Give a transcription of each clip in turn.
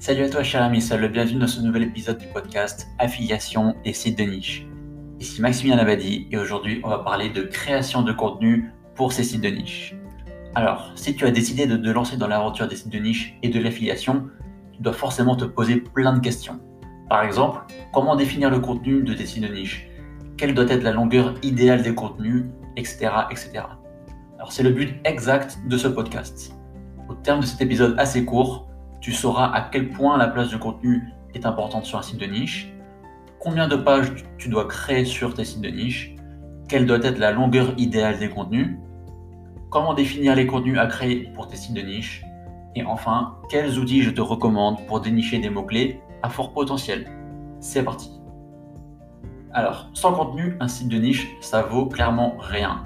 Salut à toi cher ami seul, bienvenue dans ce nouvel épisode du podcast Affiliation et sites de niche. Ici Maximilien Navadi et aujourd'hui on va parler de création de contenu pour ces sites de niche. Alors, si tu as décidé de te lancer dans l'aventure des sites de niche et de l'affiliation, tu dois forcément te poser plein de questions. Par exemple, comment définir le contenu de tes sites de niche? Quelle doit être la longueur idéale des contenus? Etc. etc. Alors c'est le but exact de ce podcast. Au terme de cet épisode assez court, tu sauras à quel point la place de contenu est importante sur un site de niche, combien de pages tu dois créer sur tes sites de niche, quelle doit être la longueur idéale des contenus, comment définir les contenus à créer pour tes sites de niche, et enfin, quels outils je te recommande pour dénicher des mots-clés à fort potentiel. C'est parti. Alors, sans contenu, un site de niche, ça vaut clairement rien.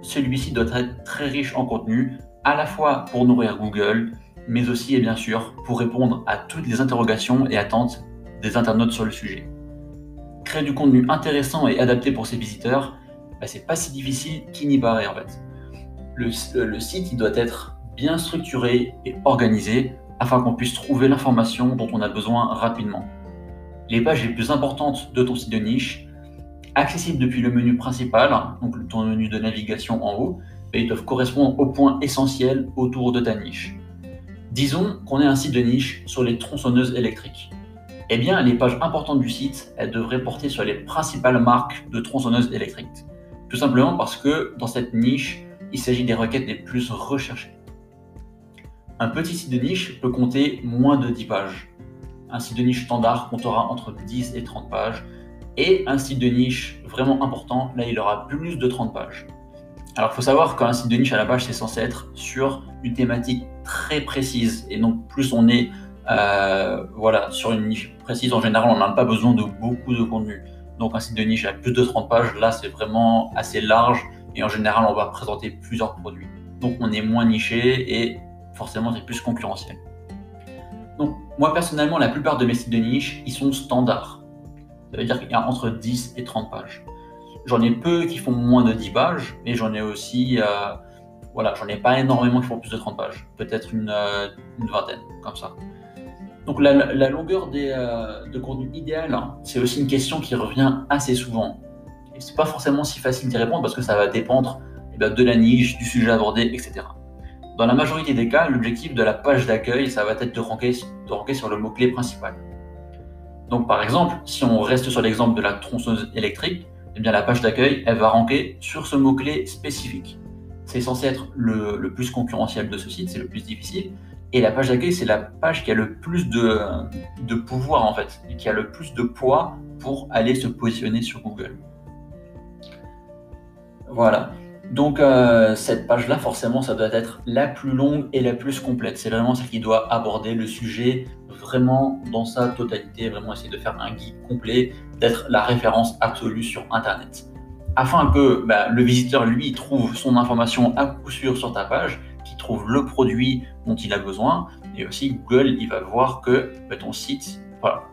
Celui-ci doit être très riche en contenu, à la fois pour nourrir Google, mais aussi et bien sûr pour répondre à toutes les interrogations et attentes des internautes sur le sujet. Créer du contenu intéressant et adapté pour ses visiteurs, bah, c'est pas si difficile qu'il n'y paraît en fait. Le, le site doit être bien structuré et organisé afin qu'on puisse trouver l'information dont on a besoin rapidement. Les pages les plus importantes de ton site de niche, accessibles depuis le menu principal, donc ton menu de navigation en haut, bah, ils doivent correspondre aux points essentiels autour de ta niche. Disons qu'on est un site de niche sur les tronçonneuses électriques. Eh bien, les pages importantes du site, elles devraient porter sur les principales marques de tronçonneuses électriques. Tout simplement parce que dans cette niche, il s'agit des requêtes les plus recherchées. Un petit site de niche peut compter moins de 10 pages. Un site de niche standard comptera entre 10 et 30 pages. Et un site de niche vraiment important, là, il aura plus de 30 pages. Alors, il faut savoir qu'un site de niche à la base, c'est censé être sur une thématique très précise. Et donc, plus on est euh, voilà, sur une niche précise, en général, on n'a pas besoin de beaucoup de contenu. Donc, un site de niche à plus de 30 pages, là, c'est vraiment assez large. Et en général, on va présenter plusieurs produits. Donc, on est moins niché et forcément, c'est plus concurrentiel. Donc, moi, personnellement, la plupart de mes sites de niche, ils sont standards. Ça veut dire qu'il y a entre 10 et 30 pages. J'en ai peu qui font moins de 10 pages, mais j'en ai aussi, euh, voilà, j'en ai pas énormément qui font plus de 30 pages, peut-être une, euh, vingtaine, comme ça. Donc la, longueur des, euh, de contenu idéal, hein, c'est aussi une question qui revient assez souvent. Et c'est pas forcément si facile d'y répondre parce que ça va dépendre eh de la niche, du sujet abordé, etc. Dans la majorité des cas, l'objectif de la page d'accueil, ça va être de ranker, de ranker sur le mot-clé principal. Donc par exemple, si on reste sur l'exemple de la tronçonneuse électrique, eh bien, la page d'accueil, elle va ranker sur ce mot-clé spécifique. C'est censé être le, plus concurrentiel de ce site, c'est le plus difficile. Et la page d'accueil, c'est la page qui a le plus de, pouvoir, en fait, qui a le plus de poids pour aller se positionner sur Google. Voilà. Donc euh, cette page-là, forcément, ça doit être la plus longue et la plus complète. C'est vraiment celle qui doit aborder le sujet vraiment dans sa totalité, vraiment essayer de faire un guide complet, d'être la référence absolue sur Internet. Afin que bah, le visiteur, lui, trouve son information à coup sûr sur ta page, qu'il trouve le produit dont il a besoin, et aussi Google, il va voir que bah, ton site,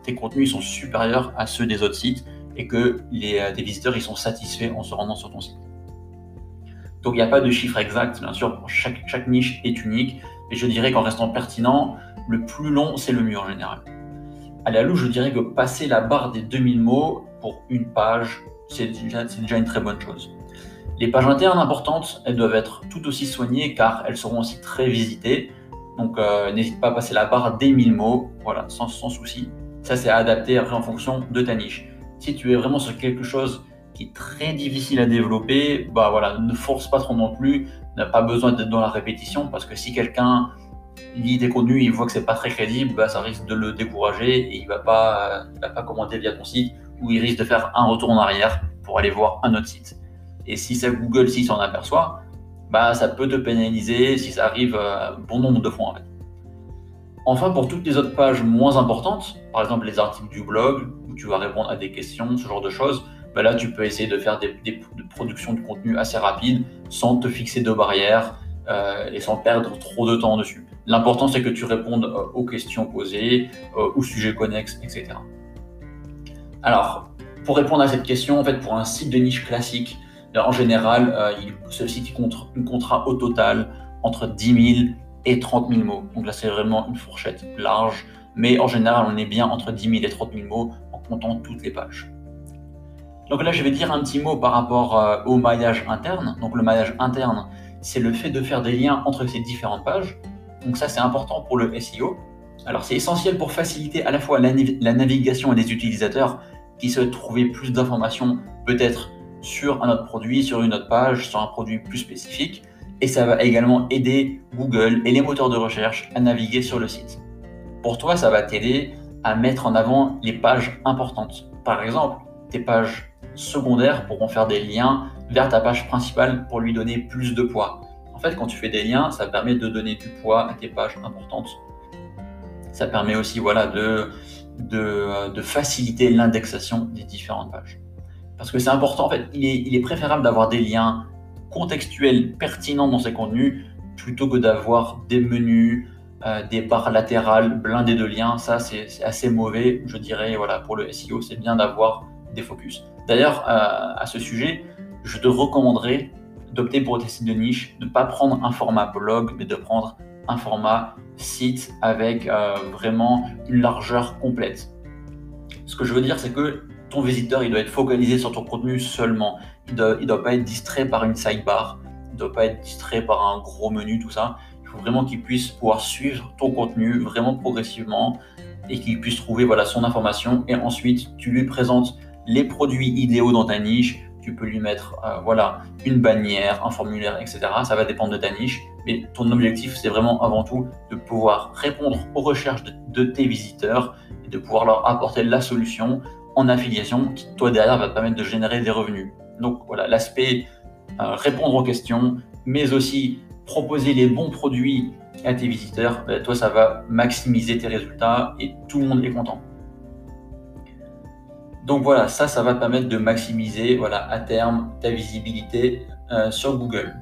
tes contenus sont supérieurs à ceux des autres sites, et que les, euh, visiteurs, ils sont satisfaits en se rendant sur ton site. Donc il n'y a pas de chiffre exact, bien sûr, chaque, chaque niche est unique, et je dirais qu'en restant pertinent, le plus long, c'est le mieux en général. À la louche, je dirais que passer la barre des 2000 mots pour une page, c'est déjà, une très bonne chose. Les pages internes importantes, elles doivent être tout aussi soignées car elles seront aussi très visitées. Donc euh, n'hésite pas à passer la barre des 1000 mots, voilà, sans, sans souci. Ça, c'est adapté après en fonction de ta niche. Si tu es vraiment sur quelque chose qui est très difficile à développer, bah voilà, ne force pas trop non plus, n'a pas besoin d'être dans la répétition parce que si quelqu'un lit des contenus, il voit que c'est pas très crédible, bah, ça risque de le décourager et il va pas, va pas commander via ton site ou il risque de faire un retour en arrière pour aller voir un autre site. Et si c'est Google, s'il s'en aperçoit, bah, ça peut te pénaliser si ça arrive euh, bon nombre de fois. Enfin, pour toutes les autres pages moins importantes, par exemple les articles du blog, où tu vas répondre à des questions, ce genre de choses, bah là tu peux essayer de faire des, des, productions de contenu assez rapides sans te fixer de barrières euh, et sans perdre trop de temps dessus. L'important, c'est que tu répondes euh, aux questions posées, euh, aux sujets connexes, etc. Alors, pour répondre à cette question, en fait, pour un site de niche classique, en général, ce site il comptera au total entre 10 000 et 30 000 mots. Donc là, c'est vraiment une fourchette large. mais en général, on est bien entre 10 000 et 30 000 mots en comptant toutes les pages. Donc là, je vais dire un petit mot par rapport au maillage interne. Donc le maillage interne, c'est le fait de faire des liens entre ces différentes pages. Donc ça, c'est important pour le SEO. Alors c'est essentiel pour faciliter à la fois la, navigation des utilisateurs qui souhaitent trouver plus d'informations peut-être sur un autre produit, sur une autre page, sur un produit plus spécifique. Et ça va également aider Google et les moteurs de recherche à naviguer sur le site. Pour toi, ça va t'aider à mettre en avant les pages importantes. Par exemple, tes pages secondaires pourront faire des liens vers ta page principale pour lui donner plus de poids. En fait, quand tu fais des liens, ça permet de donner du poids à tes pages importantes. Ça permet aussi voilà, de, de, faciliter l'indexation des différentes pages. Parce que c'est important, en fait, il est, préférable d'avoir des liens contextuels pertinents dans ces contenus plutôt que d'avoir des menus, euh, des barres latérales blindées de liens. Ça, c'est assez mauvais, je dirais, voilà, pour le SEO. C'est bien d'avoir des focus. D'ailleurs, euh, à ce sujet, je te recommanderais d'opter pour des sites de niche, de ne pas prendre un format blog, mais de prendre un format site avec euh, vraiment une largeur complète. Ce que je veux dire, c'est que ton visiteur, il doit être focalisé sur ton contenu seulement. Il ne doit, doit pas être distrait par une sidebar, il ne doit pas être distrait par un gros menu, tout ça. Il faut vraiment qu'il puisse pouvoir suivre ton contenu vraiment progressivement et qu'il puisse trouver voilà, son information. Et ensuite, tu lui présentes les produits idéaux dans ta niche. Tu peux lui mettre euh, voilà, une bannière, un formulaire, etc. Ça va dépendre de ta niche. Mais ton objectif, c'est vraiment avant tout de pouvoir répondre aux recherches de, tes visiteurs et de pouvoir leur apporter la solution en affiliation qui, toi, derrière, va te permettre de générer des revenus. Donc voilà, l'aspect euh, répondre aux questions, mais aussi proposer les bons produits à tes visiteurs, ben, toi, ça va maximiser tes résultats et tout le monde est content. Donc voilà, ça, ça va permettre de maximiser voilà, à terme ta visibilité euh, sur Google.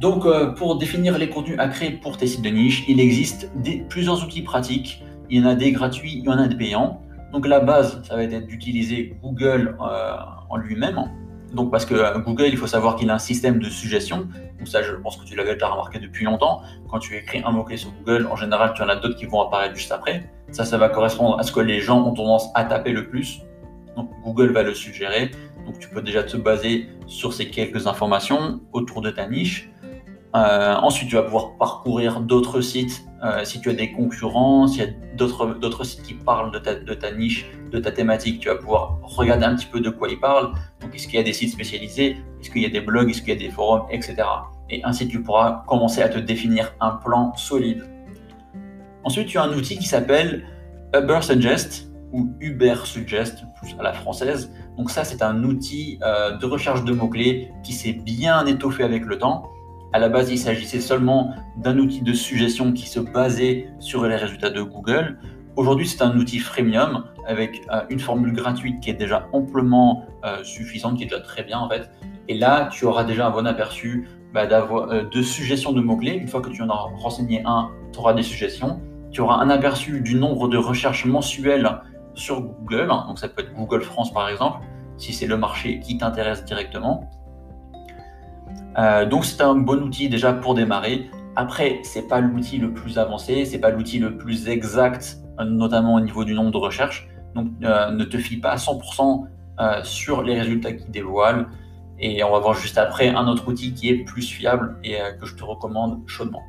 Donc euh, pour définir les contenus à créer pour tes sites de niche, il existe plusieurs outils pratiques. Il y en a des gratuits, il y en a des payants. Donc la base, ça va être d'utiliser Google euh, en lui-même. Donc parce que Google, il faut savoir qu'il a un système de suggestion. Donc ça, je pense que tu l'avais déjà remarqué depuis longtemps. Quand tu écris un mot-clé sur Google, en général, tu en as d'autres qui vont apparaître juste après. Ça, ça va correspondre à ce que les gens ont tendance à taper le plus. Google va le suggérer. Donc tu peux déjà te baser sur ces quelques informations autour de ta niche. Euh, ensuite, tu vas pouvoir parcourir d'autres sites euh, si tu as des concurrents, s'il y a d'autres sites qui parlent de ta, de ta, niche, de ta thématique, tu vas pouvoir regarder un petit peu de quoi ils parlent. Donc, est-ce qu'il y a des sites spécialisés? Est-ce qu'il y a des blogs? Est-ce qu'il y a des forums? Etc. Et ainsi, tu pourras commencer à te définir un plan solide. Ensuite, tu as un outil qui s'appelle Uber Suggest ou Uber Suggest, plus à la française. Donc ça, c'est un outil euh, de recherche de mots-clés qui s'est bien étoffé avec le temps. À la base, il s'agissait seulement d'un outil de suggestion qui se basait sur les résultats de Google. Aujourd'hui, c'est un outil freemium avec euh, une formule gratuite qui est déjà amplement euh, suffisante, qui est déjà très bien en fait. Et là, tu auras déjà un bon aperçu bah, de suggestions de mots-clés. Une fois que tu en as renseigné un, tu auras des suggestions. Tu auras un aperçu du nombre de recherches mensuelles sur Google. Donc ça peut être Google France par exemple, si c'est le marché qui t'intéresse directement. Euh, donc c'est un bon outil déjà pour démarrer. Après, c'est pas l'outil le plus avancé, c'est pas l'outil le plus exact, notamment au niveau du nombre de recherches. Donc euh, ne te fie pas à 100% euh, sur les résultats qu'il dévoile. Et on va voir juste après un autre outil qui est plus fiable et que je te recommande chaudement.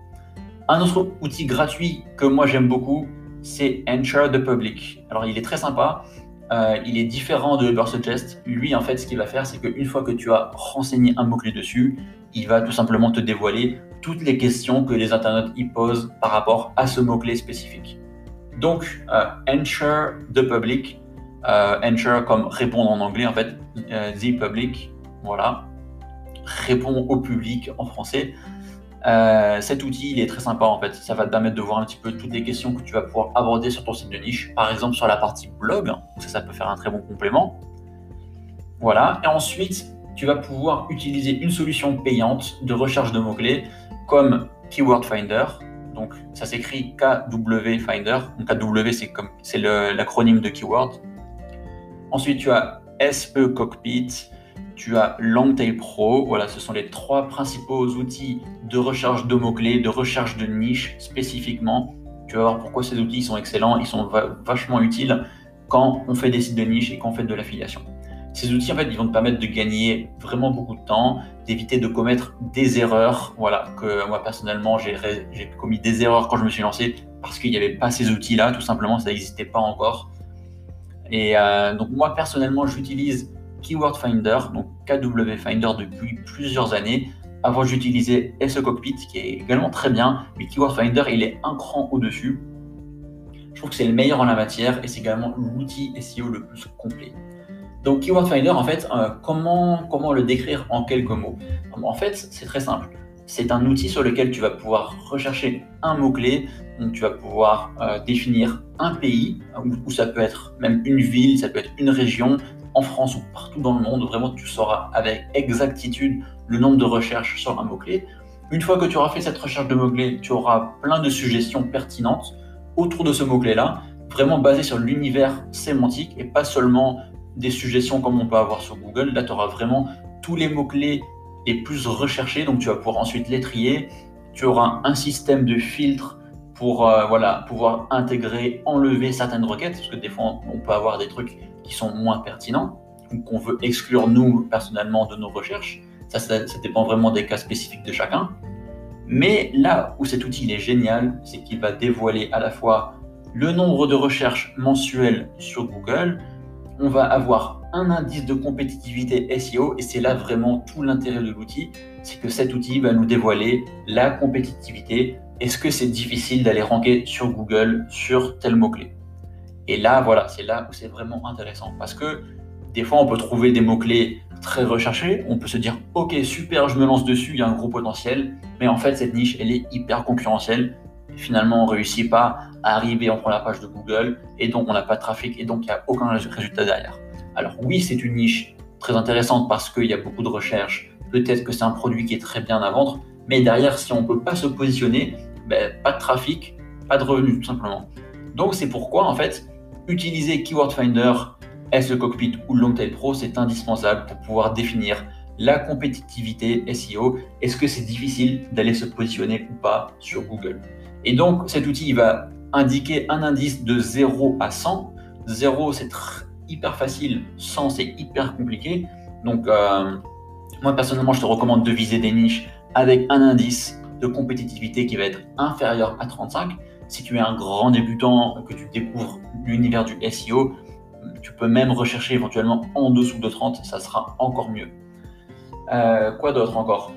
Un autre outil gratuit que moi j'aime beaucoup, c'est Ensure the Public. Alors il est très sympa, euh, il est différent de Ubersuggest. Lui, en fait, ce qu'il va faire, c'est qu'une fois que tu as renseigné un mot-clé dessus, il va tout simplement te dévoiler toutes les questions que les internautes y posent par rapport à ce mot-clé spécifique. Donc, euh, Ensure the Public, euh, Ensure comme répondre en anglais, en fait, euh, the public, voilà, répond au public en français. Euh, cet outil, il est très sympa en fait. Ça va te permettre de voir un petit peu toutes les questions que tu vas pouvoir aborder sur ton site de niche. Par exemple, sur la partie blog, ça, ça peut faire un très bon complément. Voilà. Et ensuite, tu vas pouvoir utiliser une solution payante de recherche de mots-clés comme Keyword Finder. Donc, ça s'écrit KW Finder. Donc, KW, c'est comme c'est l'acronyme de Keyword. Ensuite, tu as SE Cockpit tu as Longtail Pro. Voilà, ce sont les trois principaux outils de recherche de mots-clés, de recherche de niche spécifiquement. Tu vas voir pourquoi ces outils sont excellents, ils sont vachement utiles quand on fait des sites de niche et quand on fait de l'affiliation. Ces outils, en fait, ils vont te permettre de gagner vraiment beaucoup de temps, d'éviter de commettre des erreurs. Voilà, que moi personnellement, j'ai commis des erreurs quand je me suis lancé parce qu'il n'y avait pas ces outils-là, tout simplement, ça n'existait pas encore. Et euh, donc moi personnellement, j'utilise Keyword Finder, donc KW Finder depuis plusieurs années. Avant, j'utilisais SE Cockpit, qui est également très bien, mais Keyword Finder, il est un cran au-dessus. Je trouve que c'est le meilleur en la matière et c'est également l'outil SEO le plus complet. Donc Keyword Finder, en fait, euh, comment, comment le décrire en quelques mots? En fait, c'est très simple. C'est un outil sur lequel tu vas pouvoir rechercher un mot-clé, donc tu vas pouvoir euh, définir un pays, ou, ça peut être même une ville, ça peut être une région, en France ou partout dans le monde. Vraiment, tu sauras avec exactitude le nombre de recherches sur un mot-clé. Une fois que tu auras fait cette recherche de mots-clés, tu auras plein de suggestions pertinentes autour de ce mot-clé-là, vraiment basées sur l'univers sémantique et pas seulement des suggestions comme on peut avoir sur Google. Là, tu auras vraiment tous les mots-clés les plus recherchés, donc tu vas pouvoir ensuite les trier. Tu auras un système de filtre pour euh, voilà, pouvoir intégrer, enlever certaines requêtes, parce que des fois, on peut avoir des trucs qui sont moins pertinents, ou qu'on veut exclure nous, personnellement, de nos recherches. Ça, ça, dépend vraiment des cas spécifiques de chacun. Mais là où cet outil est génial, c'est qu'il va dévoiler à la fois le nombre de recherches mensuelles sur Google, on va avoir un indice de compétitivité SEO et c'est là vraiment tout l'intérêt de l'outil, c'est que cet outil va nous dévoiler la compétitivité. Est-ce que c'est difficile d'aller ranker sur Google sur tel mot-clé? Et là, voilà, c'est là où c'est vraiment intéressant. Parce que des fois, on peut trouver des mots-clés très recherchés, on peut se dire ok super, je me lance dessus, il y a un gros potentiel, mais en fait cette niche elle est hyper concurrentielle. Finalement on réussit pas à arriver en la page de Google et donc on n'a pas de trafic et donc il n'y a aucun résultat derrière. Alors oui, c'est une niche très intéressante parce qu'il y a beaucoup de recherches, peut-être que c'est un produit qui est très bien à vendre, mais derrière, si on ne peut pas se positionner, ben, pas de trafic, pas de revenus tout simplement. Donc c'est pourquoi en fait, utiliser Keyword Finder, SE Cockpit ou Longtail Pro, c'est indispensable pour pouvoir définir la compétitivité SEO. Est-ce que c'est difficile d'aller se positionner ou pas sur Google? Et donc, cet outil va indiquer un indice de 0 à 100. 0, c'est hyper facile. 100, c'est hyper compliqué. Donc, euh, moi, personnellement, je te recommande de viser des niches avec un indice de compétitivité qui va être inférieur à 35. Si tu es un grand débutant, que tu découvres l'univers du SEO, tu peux même rechercher éventuellement en dessous de 30, ça sera encore mieux. Euh, quoi d'autre encore?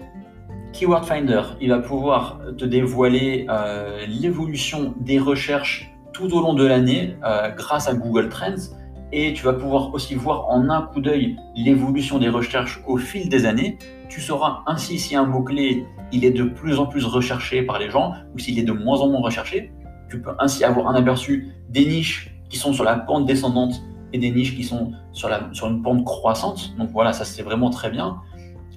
Keyword Finder, il va pouvoir te dévoiler euh, l'évolution des recherches tout au long de l'année euh, grâce à Google Trends et tu vas pouvoir aussi voir en un coup d'œil l'évolution des recherches au fil des années. Tu sauras ainsi si un mot-clé il est de plus en plus recherché par les gens ou s'il est de moins en moins recherché. Tu peux ainsi avoir un aperçu des niches qui sont sur la pente descendante et des niches qui sont sur, une pente croissante. Donc voilà, ça c'est vraiment très bien.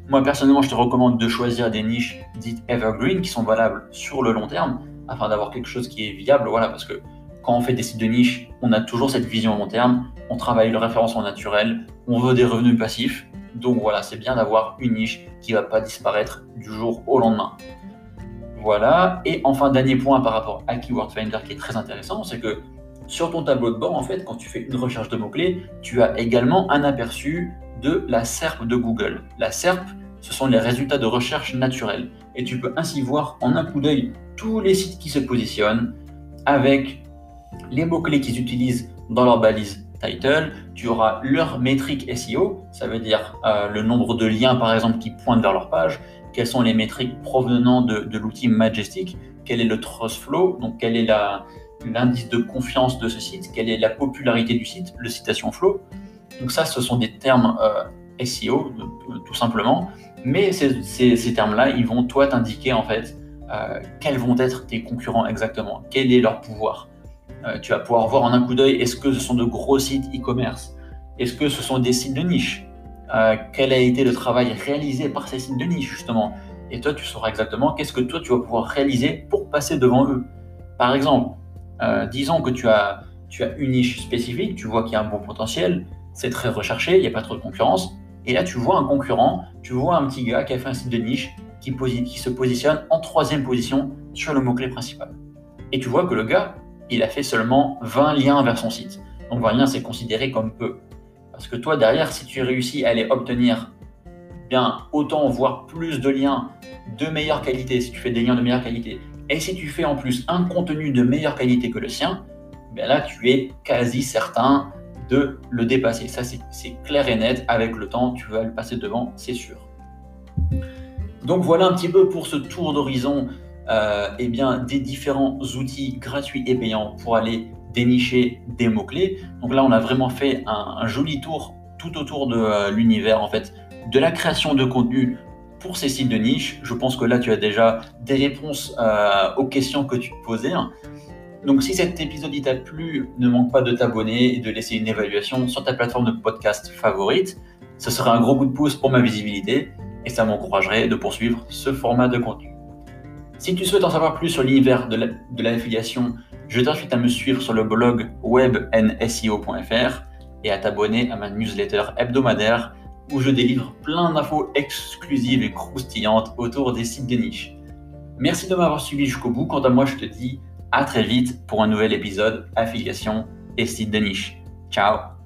Moi, personnellement, je te recommande de choisir des niches dites evergreen qui sont valables sur le long terme afin d'avoir quelque chose qui est viable. Voilà, parce que quand on fait des sites de niche, on a toujours cette vision long terme. On travaille le référencement naturel, on veut des revenus passifs. Donc voilà, c'est bien d'avoir une niche qui ne va pas disparaître du jour au lendemain. Voilà. Et enfin, dernier point par rapport à Keyword Finder qui est très intéressant, c'est que sur ton tableau de bord, en fait, quand tu fais une recherche de mots-clés, tu as également un aperçu de la SERP de Google. La SERP, ce sont les résultats de recherche naturelle. Et tu peux ainsi voir en un coup d'œil tous les sites qui se positionnent avec les mots-clés qu'ils utilisent dans leur balise title. Tu auras leur métrique SEO, ça veut dire euh, le nombre de liens par exemple qui pointent vers leur page, quelles sont les métriques provenant de, l'outil Majestic, quel est le trust flow, donc quel est l'indice de confiance de ce site, quelle est la popularité du site, le citation flow. Donc ça, ce sont des termes euh, SEO, tout simplement. Mais ces, termes-là, ils vont toi t'indiquer en fait euh, quels vont être tes concurrents exactement, quel est leur pouvoir. Euh, tu vas pouvoir voir en un coup d'œil, est-ce que ce sont de gros sites e-commerce? Est-ce que ce sont des sites de niche? Euh, Quel a été le travail réalisé par ces sites de niche justement Et toi, tu sauras exactement qu'est-ce que toi tu vas pouvoir réaliser pour passer devant eux. Par exemple, disons que tu as, une niche spécifique, tu vois qu'il y a un bon potentiel, c'est très recherché, il n'y a pas trop de concurrence. Et là, tu vois un concurrent, tu vois un petit gars qui a fait un site de niche qui, qui se positionne en troisième position sur le mot-clé principal. Et tu vois que le gars, il a fait seulement 20 liens vers son site. Donc 20 liens, c'est considéré comme peu. Parce que toi, derrière, si tu réussis à aller obtenir bien autant, voire plus de liens de meilleure qualité, si tu fais des liens de meilleure qualité, et si tu fais en plus un contenu de meilleure qualité que le sien, bien là, tu es quasi certain de le dépasser. Ça, c'est clair et net. Avec le temps, tu vas le passer devant, c'est sûr. Donc voilà un petit peu pour ce tour d'horizon euh, eh des différents outils gratuits et payants pour aller dénicher des mots-clés. Donc là, on a vraiment fait un, joli tour tout autour de euh, l'univers en fait de la création de contenu pour ces sites de niche. Je pense que là, tu as déjà des réponses euh, aux questions que tu te posais. Donc si cet épisode t'a plu, ne manque pas de t'abonner et de laisser une évaluation sur ta plateforme de podcast favorite. Ce serait un gros coup de pouce pour ma visibilité et ça m'encouragerait de poursuivre ce format de contenu. Si tu souhaites en savoir plus sur l'univers de l'affiliation, je t'invite à me suivre sur le blog webnseo.fr et à t'abonner à ma newsletter hebdomadaire où je délivre plein d'infos exclusives et croustillantes autour des sites de niche. Merci de m'avoir suivi jusqu'au bout. Quant à moi, je te dis à très vite pour un nouvel épisode affiliation et sites de niche. Ciao